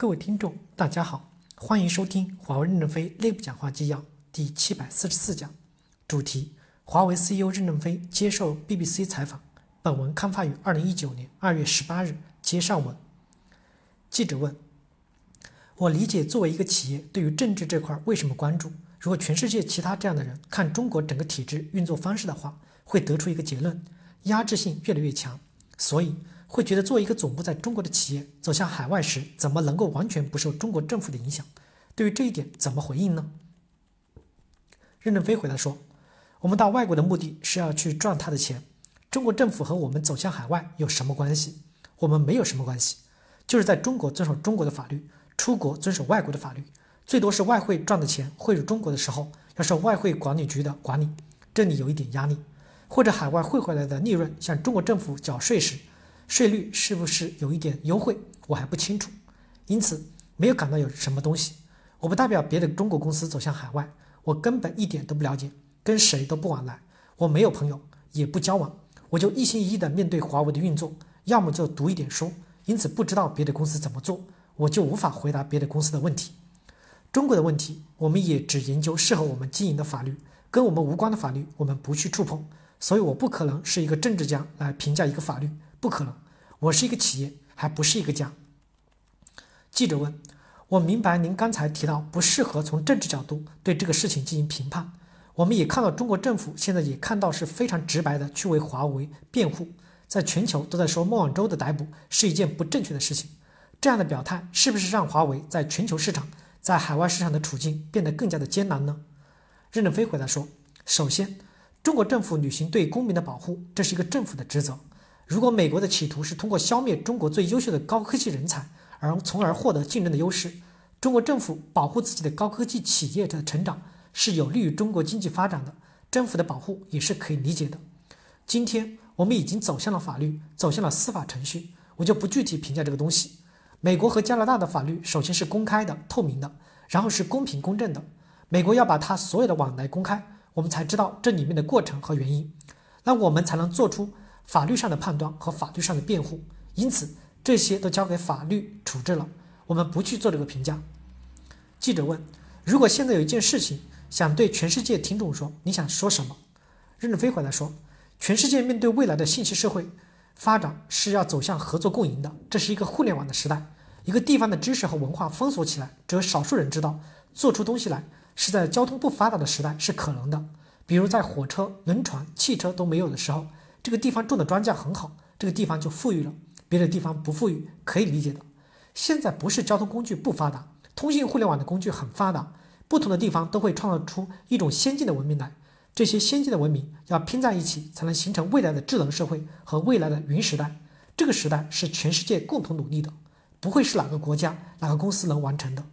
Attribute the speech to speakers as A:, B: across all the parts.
A: 各位听众，大家好，欢迎收听华为任正非内部讲话纪要第七百四十四讲，主题：华为 CEO 任正非接受 BBC 采访。本文刊发于二零一九年二月十八日。接上文，记者问：“我理解，作为一个企业，对于政治这块为什么关注？如果全世界其他这样的人看中国整个体制运作方式的话，会得出一个结论：压制性越来越强，所以。”会觉得作为一个总部在中国的企业走向海外时，怎么能够完全不受中国政府的影响？对于这一点怎么回应呢？任正非回答说：“我们到外国的目的是要去赚他的钱，中国政府和我们走向海外有什么关系？我们没有什么关系，就是在中国遵守中国的法律，出国遵守外国的法律，最多是外汇赚的钱汇入中国的时候要受外汇管理局的管理，这里有一点压力，或者海外汇回来的利润向中国政府缴税时。”税率是不是有一点优惠？我还不清楚，因此没有感到有什么东西。我不代表别的中国公司走向海外，我根本一点都不了解，跟谁都不往来，我没有朋友，也不交往，我就一心一意的面对华为的运作，要么就读一点书，因此不知道别的公司怎么做，我就无法回答别的公司的问题。中国的问题，我们也只研究适合我们经营的法律，跟我们无关的法律，我们不去触碰，所以我不可能是一个政治家来评价一个法律。不可能，我是一个企业，还不是一个家。记者问：“我明白您刚才提到不适合从政治角度对这个事情进行评判。我们也看到中国政府现在也看到是非常直白的去为华为辩护，在全球都在说孟晚舟的逮捕是一件不正确的事情。这样的表态是不是让华为在全球市场、在海外市场的处境变得更加的艰难呢？”任正非回答说：“首先，中国政府履行对公民的保护，这是一个政府的职责。”如果美国的企图是通过消灭中国最优秀的高科技人才，而从而获得竞争的优势，中国政府保护自己的高科技企业的成长是有利于中国经济发展的，政府的保护也是可以理解的。今天我们已经走向了法律，走向了司法程序，我就不具体评价这个东西。美国和加拿大的法律首先是公开的、透明的，然后是公平公正的。美国要把它所有的往来公开，我们才知道这里面的过程和原因，那我们才能做出。法律上的判断和法律上的辩护，因此这些都交给法律处置了，我们不去做这个评价。记者问：“如果现在有一件事情想对全世界听众说，你想说什么？”任正非回答说：“全世界面对未来的信息社会发展是要走向合作共赢的，这是一个互联网的时代。一个地方的知识和文化封锁起来，只有少数人知道，做出东西来是在交通不发达的时代是可能的，比如在火车、轮船、汽车都没有的时候。”这个地方种的庄稼很好，这个地方就富裕了。别的地方不富裕，可以理解的。现在不是交通工具不发达，通信互联网的工具很发达，不同的地方都会创造出一种先进的文明来。这些先进的文明要拼在一起，才能形成未来的智能社会和未来的云时代。这个时代是全世界共同努力的，不会是哪个国家、哪个公司能完成的。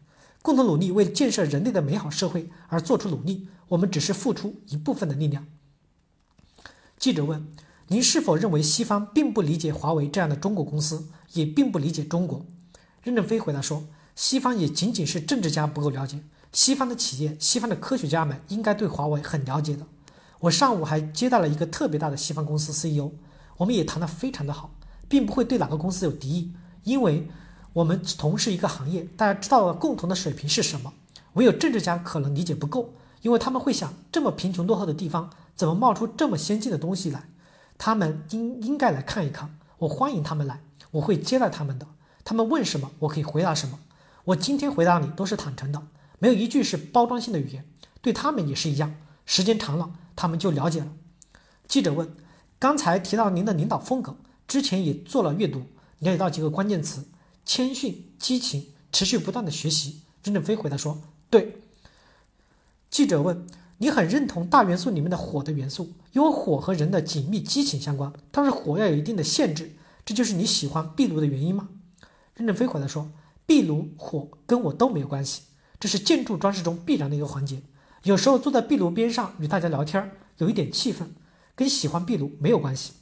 A: 共同努力为建设人类的美好社会而做出努力，我们只是付出一部分的力量。记者问。您是否认为西方并不理解华为这样的中国公司，也并不理解中国？任正非回答说：“西方也仅仅是政治家不够了解，西方的企业、西方的科学家们应该对华为很了解的。我上午还接待了一个特别大的西方公司 CEO，我们也谈得非常的好，并不会对哪个公司有敌意，因为我们同是一个行业，大家知道共同的水平是什么。唯有政治家可能理解不够，因为他们会想：这么贫穷落后的地方，怎么冒出这么先进的东西来？”他们应应该来看一看，我欢迎他们来，我会接待他们的。他们问什么，我可以回答什么。我今天回答你都是坦诚的，没有一句是包装性的语言。对他们也是一样，时间长了，他们就了解了。记者问：刚才提到您的领导风格，之前也做了阅读，了解到几个关键词：谦逊、激情、持续不断的学习。任正非回答说：对。记者问。你很认同大元素里面的火的元素，因为火和人的紧密激情相关。但是火要有一定的限制，这就是你喜欢壁炉的原因吗？任正非回答说：“壁炉火跟我都没有关系，这是建筑装饰中必然的一个环节。有时候坐在壁炉边上与大家聊天，有一点气氛，跟喜欢壁炉没有关系。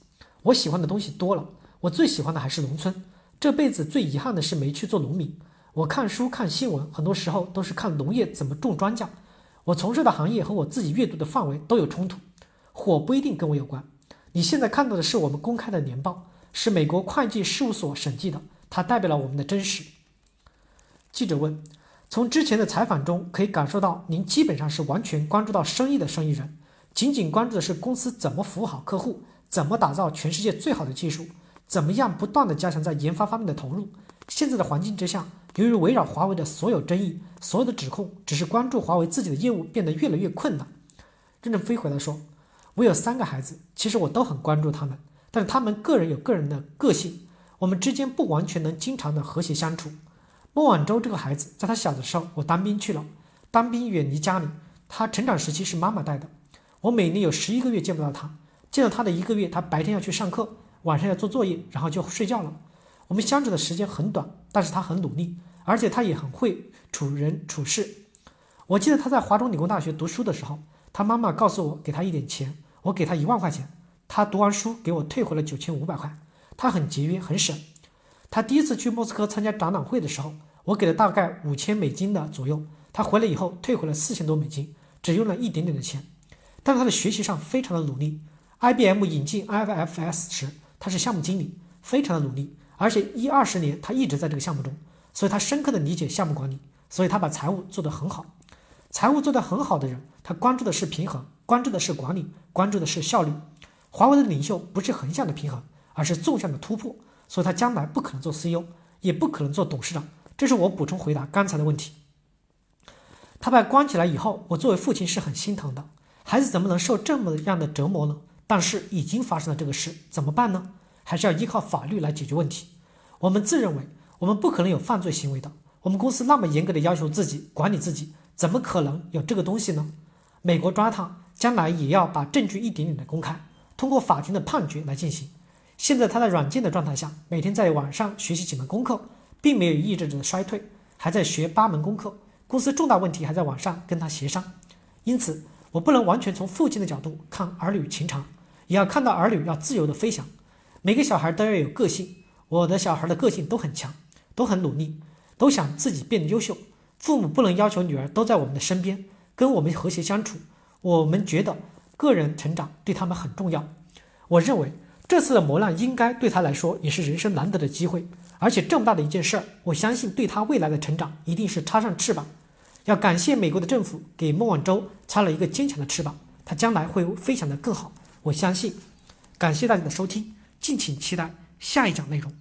A: 我喜欢的东西多了，我最喜欢的还是农村。这辈子最遗憾的是没去做农民。我看书看新闻，很多时候都是看农业怎么种庄稼。”我从事的行业和我自己阅读的范围都有冲突，火不一定跟我有关。你现在看到的是我们公开的年报，是美国会计事务所审计的，它代表了我们的真实。记者问：“从之前的采访中可以感受到，您基本上是完全关注到生意的生意人，仅仅关注的是公司怎么服务好客户，怎么打造全世界最好的技术，怎么样不断的加强在研发方面的投入。现在的环境之下，由于围绕华为的所有争议、所有的指控，只是关注华为自己的业务变得越来越困难。”任正非回答说：“我有三个孩子，其实我都很关注他们，但是他们个人有个人的个性，我们之间不完全能经常的和谐相处。”孟晚舟这个孩子，在他小的时候，我当兵去了，当兵远离家里，他成长时期是妈妈带的，我每年有十一个月见不到他，见到他的一个月，他白天要去上课，晚上要做作业，然后就睡觉了。我们相处的时间很短，但是他很努力，而且他也很会处人处事。我记得他在华中理工大学读书的时候，他妈妈告诉我给他一点钱，我给他一万块钱，他读完书给我退回了九千五百块，他很节约，很省。他第一次去莫斯科参加展览会的时候，我给了大概五千美金的左右。他回来以后退回了四千多美金，只用了一点点的钱。但是他的学习上非常的努力。IBM 引进 IFS 时，他是项目经理，非常的努力。而且一二十年他一直在这个项目中，所以他深刻的理解项目管理，所以他把财务做得很好。财务做得很好的人，他关注的是平衡，关注的是管理，关注的是效率。华为的领袖不是横向的平衡，而是纵向的突破。所以，他将来不可能做 CEO，也不可能做董事长。这是我补充回答刚才的问题。他被关起来以后，我作为父亲是很心疼的。孩子怎么能受这么样的折磨呢？但是已经发生了这个事，怎么办呢？还是要依靠法律来解决问题。我们自认为我们不可能有犯罪行为的。我们公司那么严格的要求自己管理自己，怎么可能有这个东西呢？美国抓他，将来也要把证据一点点的公开，通过法庭的判决来进行。现在他在软件的状态下，每天在网上学习几门功课，并没有意志着衰退，还在学八门功课。公司重大问题还在网上跟他协商。因此，我不能完全从父亲的角度看儿女情长，也要看到儿女要自由的飞翔。每个小孩都要有个性，我的小孩的个性都很强，都很努力，都想自己变得优秀。父母不能要求女儿都在我们的身边，跟我们和谐相处。我们觉得个人成长对他们很重要。我认为。这次的磨难应该对他来说也是人生难得的机会，而且这么大的一件事儿，我相信对他未来的成长一定是插上翅膀。要感谢美国的政府给孟晚舟插了一个坚强的翅膀，他将来会飞翔得更好。我相信。感谢大家的收听，敬请期待下一讲内容。